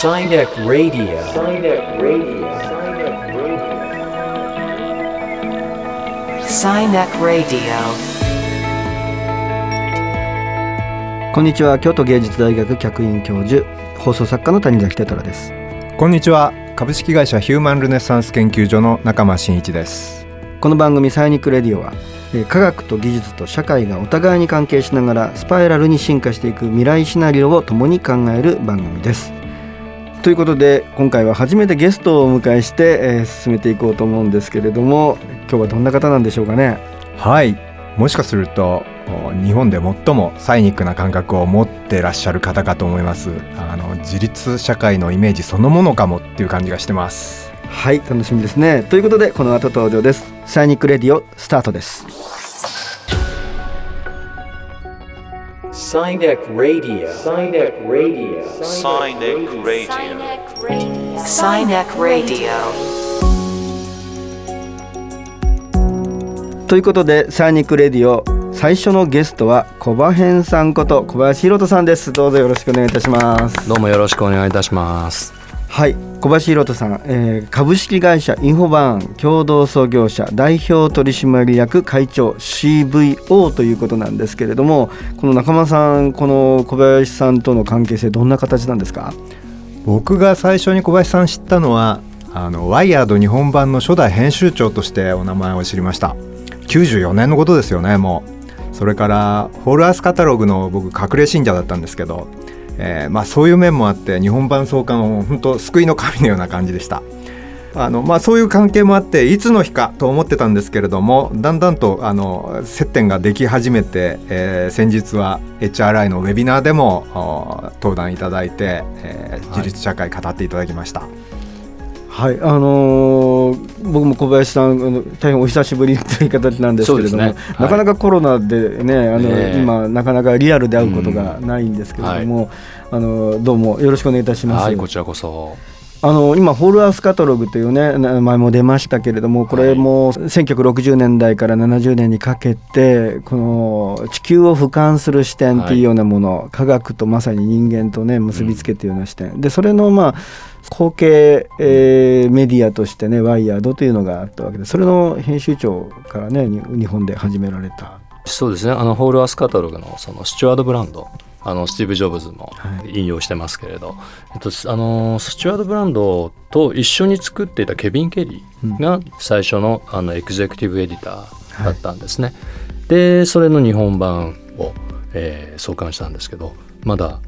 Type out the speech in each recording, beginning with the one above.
Sinek Radio. Sinek Radio. Sinek Radio. こんにちは京都芸術大学客員教授放送作家の谷崎哲郎ですこんにちは株式会社ヒューマンルネサンス研究所の中間真一ですこの番組サイニックレディオはえー科学と技術と社会がお互いに関係しながらスパイラルに進化していく未来シナリオを共に考える番組ですということで今回は初めてゲストをお迎えして、えー進めていこうと思うんですけれども今日はどんな方なんでしょうかね？はい。もしかするとお日本で最もサイニックな感覚を持ってらっしゃる方かと思います。あの自立社会のイメージそのものかもっていう感じがしてます。はい楽しみですね。ということでこの後登場です。サイニックレディオスタートです Sinek Radio. Sinek Radio. Sinek Radio. Sinek Radio. ということでサイニックレディオ最初のゲストは小葉編さんこと小林弘人さんですどうぞよろしくお願いいたしますどうもよろしくお願いいたします。はい小林弘人さん、えー株式会社インフォバーン共同創業者代表取締役会長 CVO ということなんですけれどもこの仲間さんこの小林さんとの関係性どんな形なんですか？僕が最初に小林さん知ったのはあのワイヤード日本版の初代編集長としてお名前を知りました。94年のことですよねもう。それからホールアースカタログの僕隠れ信者だったんですけど、えーまあ、そういう面もあって日本版創刊の本当救いの神のような感じでした。あのまあ、そういう関係もあっていつの日かと思ってたんですけれどもだんだんとあの接点ができ始めて、えー先日は HRI のウェビナーでもお登壇いただいて、えー自立社会語っていただきました、はいあのー僕も小林さん大変お久しぶりという形なんですけれども、そうですね。なかなかコロナでねあの、ええ。今なかなかリアルで会うことがないんですけれども、あのどうもよろしくお願いいたします。はい、こちらこそ。あの今ホールアースカタログというね名前も出ましたけれどもこれも1960年代から70年にかけてこの地球を俯瞰する視点っていうようなもの、科学とまさに人間とね結びつけてるような視点、でそれのまあ後継、えーメディアとしてねワイヤードというのがあったわけでそれの編集長からねに日本で始められた。そうですね。あのホールアースカタログのそのスチュワードブランド、あのスティーブジョブズも引用してますけれど、えっとあのスチュワードブランドと一緒に作っていたケビンケリーが最初のあのエグゼクティブエディターだったんですね。で、それの日本版を、えー創刊したんですけど、まだ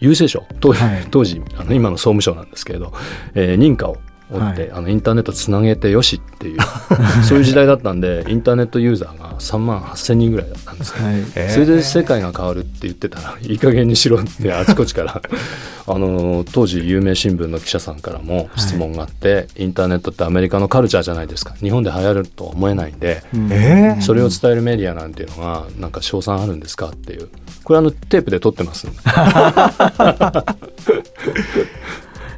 郵政省当,、はい。当時あの今の総務省なんですけれど、えー認可を折って、はい。あのインターネットつなげてよしっていう そういう時代だったんでインターネットユーザーが3万8,000人ぐらいだったんですね。はい。えーそれで世界が変わるって言ってたらいい加減にしろってあちこちから。あの当時有名新聞の記者さんからも質問があって、インターネットってアメリカのカルチャーじゃないですか。日本で流行るとは思えないんで、えー？それを伝えるメディアなんていうのがなんか賞賛あるんですかっていう。これあのテープで撮ってます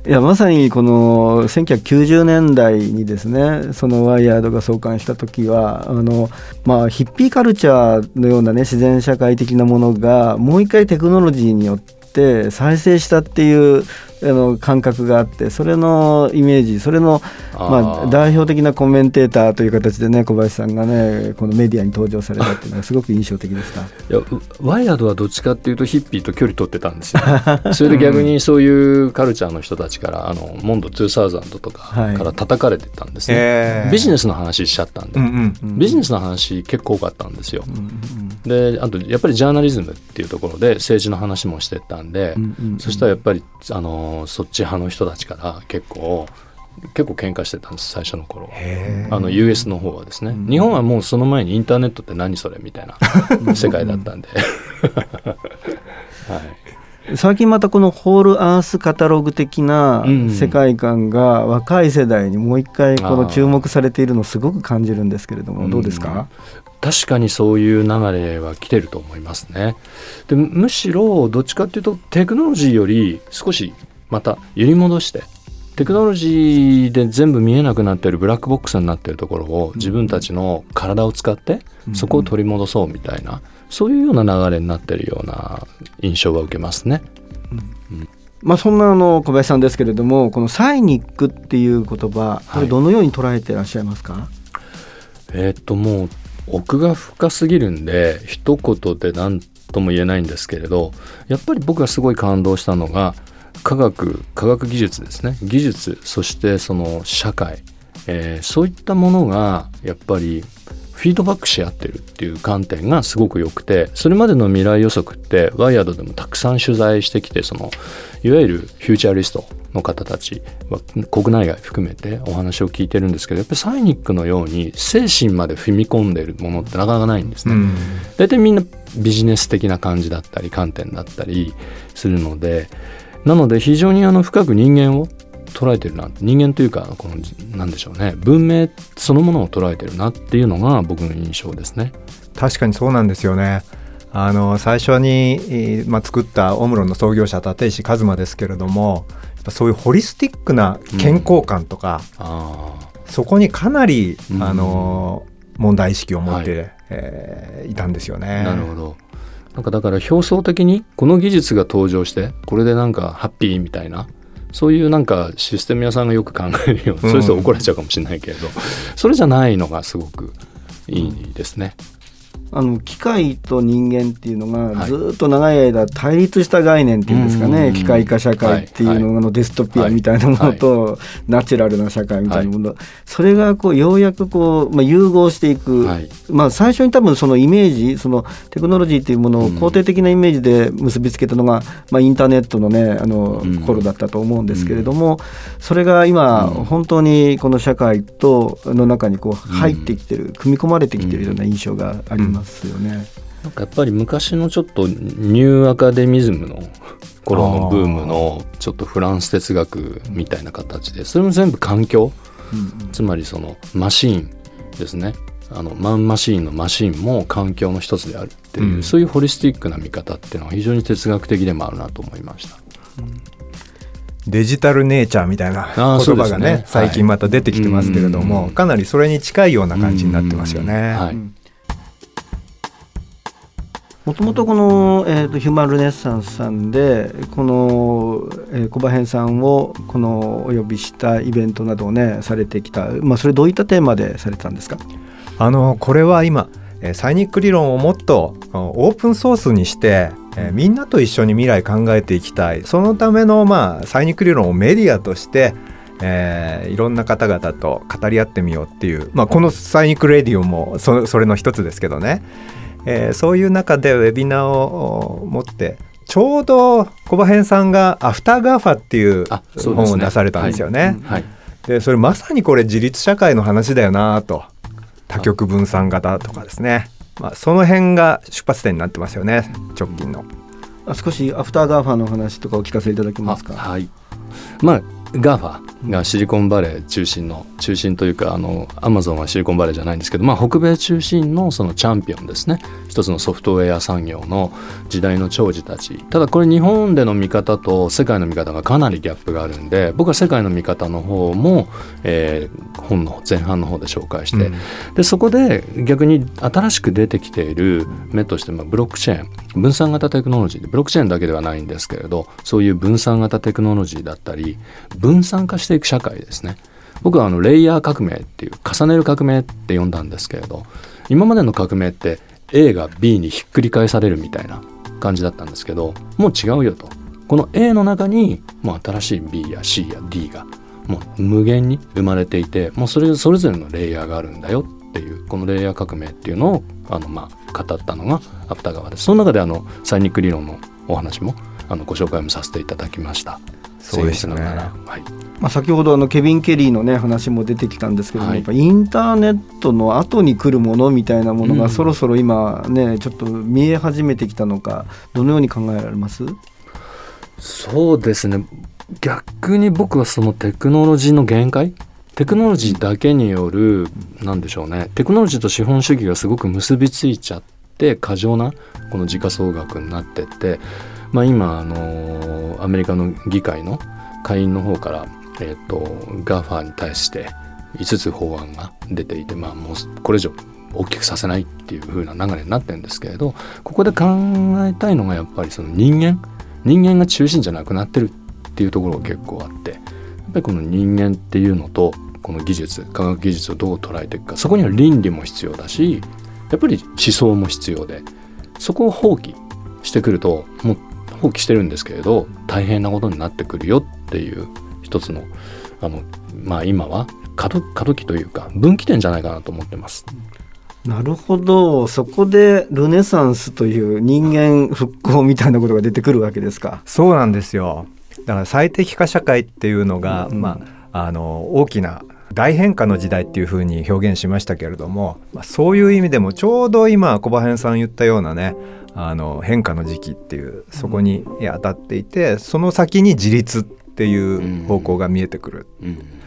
いやまさにこの1990年代にですねそのワイヤードが創刊した時はあの、まあ、ヒッピーカルチャーのようなね自然社会的なものがもう一回テクノロジーによって再生したっていうあの感覚があってそれのイメージそれの、まあ、代表的なコメンテーターという形でね小林さんがねこのメディアに登場されたっていうのがすごく印象的でした。いやうワイヤードはどっちかっていうとヒッピーと距離取ってたんですよ。それで逆にそういうカルチャーの人たちからあのモンド2000とかはい。から叩かれてたんですね、えー。ビジネスの話しちゃったんで、うんうん。ビジネスの話結構多かったんですよ、であとやっぱりジャーナリズムっていうところで政治の話もしてったんで、うんうんうんそしたらやっぱりあのそっち派の人たちから結構結構喧嘩してたんです最初の頃あの US の方はですね、日本はもうその前にインターネットって何それみたいな 世界だったんで、はい、最近またこのホールアースカタログ的なうん。世界観が若い世代にもう一回この注目されているのをすごく感じるんですけれどもどうですか、確かにそういう流れは来てると思いますね。でむしろどっちかっていうとテクノロジーより少しまた揺り戻してテクノロジーで全部見えなくなってるブラックボックスになってるところを自分たちの体を使ってそこを取り戻そうみたいなそういうような流れになってるような印象は受けますね。まあ、そんなあの小林さんですけれどもこのサイニックっていう言葉これどのように捉えていらっしゃいますか、えーっともう奥が深すぎるんで一言で何とも言えないんですけれどやっぱり僕がすごい感動したのが科学科学技術ですね。技術そしてその社会、えーそういったものがやっぱりフィードバックし合ってるっていう観点がすごく良くてそれまでの未来予測ってワイヤードでもたくさん取材してきてそのいわゆるフューチャリストの方たちは国内外含めてお話を聞いてるんですけどやっぱりサイニックのように精神まで踏み込んでるものってなかなかないんですね。うん。大体みんなビジネス的な感じだったり観点だったりするのでなので非常にあの深く人間を捉えてるな人間というかこのなんでしょうね文明そのものを捉えてるなっていうのが僕の印象ですね。確かにそうなんですよね。あの最初に、えーまあ、作ったオムロンの創業者立石一馬ですけれどもそういうホリスティックな健康観とか、あそこにかなり、うんあの問題意識を持って、はいえーいたんですよあね。なるほど。なんかだから表層的にこの技術が登場してこれでなんかハッピーみたいなそういうなんかシステム屋さんがよく考えるような、うんそういう人怒られちゃうかもしれないけれどそれじゃないのがすごくいいですね。あの機械と人間っていうのがはい。ずっと長い間対立した概念っていうんですかね、うん。機械化社会っていうののデストピアみたいなものと、ナチュラルな社会みたいなもの、それがこうようやくこう、まあ、融合していく、はい。まあ、最初に多分そのイメージそのテクノロジーっていうものをうん肯定的なイメージで結びつけたのが、まあ、インターネットのねあのうん。頃だったと思うんですけれども、それが今、うん。本当にこの社会との中にこう入ってきてる、組み込まれてきてるような印象がありますよね。なんかやっぱり昔のちょっとニューアカデミズムの 頃のブームのちょっとフランス哲学みたいな形でそれも全部環境？つまりそのマシーンですね。あのマンマシーンのマシーンも環境の一つであるっていう、うん。そういうホリスティックな見方っていうのは非常に哲学的でもあるなと思いました。デジタルネイチャーみたいな言葉がねね最近また出てきてますけれども、はい。かなりそれに近いような感じになってますよね。はいもともとこの、えー、とヒューマンルネッサンスさんでこの、えー、小林さんをこのお呼びしたイベントなどをねされてきた、まあ、それどういったテーマでされてたんですか？あのこれは今サイニック理論をもっとオープンソースにして、みんなと一緒に未来考えていきたい。そのための、まあ、サイニック理論をメディアとして、えーいろんな方々と語り合ってみようっていう、まあ、このサイニックレディオもそそれの一つですけどね、えーそういう中でウェビナーをお持ってちょうど小林さんが「アフター GAFA」っていう本を出されたんですよね。はい。でそれまさにこれ自立社会の話だよなと。多極分散型とかですね、まあ、その辺が出発点になってますよね直近の。あ少しアフター GAFA の話とかお聞かせいただけますか？あはい。まあ GAFA がシリコンバレー中心の中心というかあのアマゾンはシリコンバレーじゃないんですけど、まあ、北米中心のそのチャンピオンですね。一つのソフトウェア産業の時代の長寿たち。ただこれ日本での見方と世界の見方がかなりギャップがあるんで僕は世界の見方の方も、えー本の前半の方で紹介して、うん。でそこで逆に新しく出てきている目としてまあブロックチェーン分散型テクノロジーでブロックチェーンだけではないんですけれどそういう分散型テクノロジーだったり分散化していく社会ですね。僕はあのレイヤー革命っていう重ねる革命って呼んだんですけれど今までの革命って A が B にひっくり返されるみたいな感じだったんですけどもう違うよと。この A の中にもう新しい B や C や D がもう無限に生まれていてもうそれそれぞれのレイヤーがあるんだよっていうこのレイヤー革命っていうのをあの、まあ、語ったのがアフター川です。その中であのサイニック理論のお話もあのご紹介もさせていただきました。そうでしたねはい、まあ、先ほどあのケビン・ケリーのね話も出てきたんですけども、はい。やっぱインターネットの後に来るものみたいなものうん。がそろそろ今ねちょっと見え始めてきたのかどのように考えられます？そうですね。逆に僕はそのテクノロジーの限界テクノロジーだけによるなんでしょうね。テクノロジーと資本主義がすごく結びついちゃって過剰なこの時価総額になってって、まあ、今あのアメリカの議会の下院の方から、えっと GAFA に対して5つ法案が出ていて、まあ、もうこれ以上大きくさせないっていう風な流れになってるんですけれどここで考えたいのがやっぱりその人間。人間が中心じゃなくなってるっていうところが結構あってやっぱりこの人間っていうのとこの技術科学技術をどう捉えていくかそこには倫理も必要だしやっぱり思想も必要でそこを放棄してくるともう放棄してるんですけれど大変なことになってくるよっていう一つのあのまあ今は過渡過渡期というか分岐点じゃないかなと思ってます。なるほどそこでルネサンスという人間復興みたいなことが出てくるわけですか。そうなんですよだから最適化社会っていうのが、うんまあ、あの大きな大変化の時代っていうふうに表現しましたけれども、そういう意味でもちょうど今小林さん言ったようなねあの変化の時期っていうそこに当たっていてその先に自立っていう方向が見えてくる。うん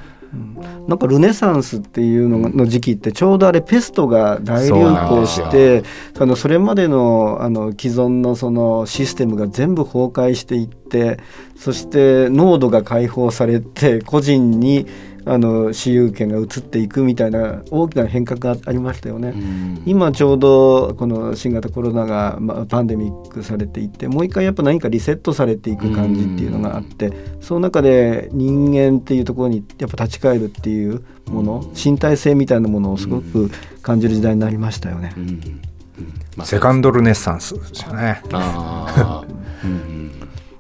なんかルネサンスっていうのがの時期ってちょうどあれペストが大流行してあのそれまでのあの既存のそのシステムが全部崩壊していってそして濃度が解放されて個人にあの私有権が移っていくみたいな大きな変革がありましたよね。うん。今ちょうどこの新型コロナが、まあ、パンデミックされていってもう一回やっぱ何かリセットされていく感じっていうのがあってその中で人間っていうところにやっぱ立ち返るっていうもの身体性みたいなものをすごく感じる時代になりましたよね。セカンドルネッサンスですよね。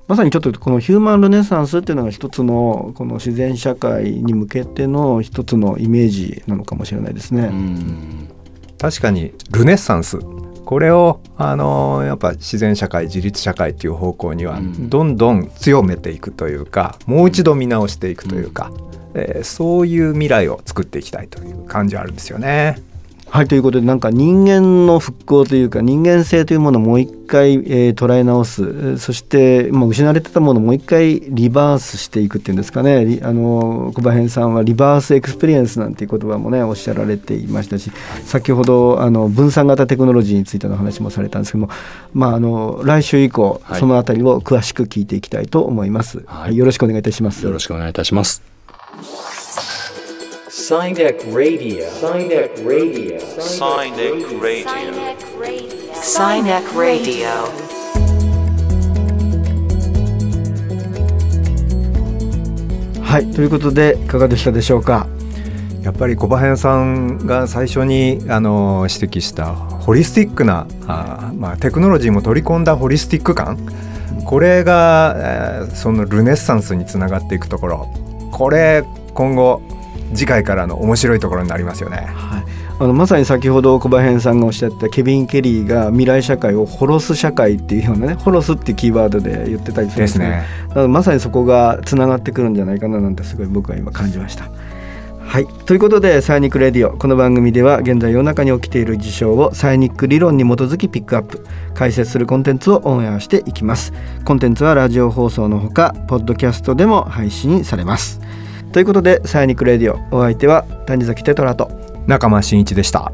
まさにちょっとこのヒューマンルネサンスっていうのが一つのこの自然社会に向けての一つのイメージなのかもしれないですね。うん確かにルネッサンスこれをあのやっぱ自然社会自立社会っていう方向にはうんどんどん強めていくというか、もう一度見直していくというか、えーそういう未来を作っていきたいという感じはあるんですよね。はいということでなんか人間の復興というか人間性というものをもう一回、えー捉え直す。えーそして、まあ、失われてたものをもう一回リバースしていくっていうんですかね。リあの小林さんはリバースエクスペリエンスなんていう言葉もねおっしゃられていましたし先ほどあの分散型テクノロジーについての話もされたんですけども、まあ、あの来週以降、はい。そのあたりを詳しく聞いていきたいと思います、はい。よろしくお願いいたします。よろしくお願いいたします。Sinek Radio. Sinek Radio. Sinek Radio. Sinek Radio. はいということでいかがでしたでしょうか？やっぱり小林さんが最初にあの指摘したホリスティックなあー、まあ、テクノロジーも取り込んだホリスティック感これが、えーそのルネッサンスにつながっていくところこれ今後次回からの面白いところになりますよね。はい、あのまさに先ほど小林さんがおっしゃったケビン・ケリーが未来社会をホロス社会っていうようなねホロスっていうキーワードで言ってたりするんですね。だからまさにそこがつながってくるんじゃないかななんてすごい僕は今感じました。はいということで「サイニック・レディオ」この番組では現在世の中に起きている事象をサイニック理論に基づきピックアップ解説するコンテンツをオンエアしていきますコンテンツはラジオ放送のほかポッドキャストでも配信されますということで「サイニック・レディオ」お相手は谷崎テトラと中間真一でした。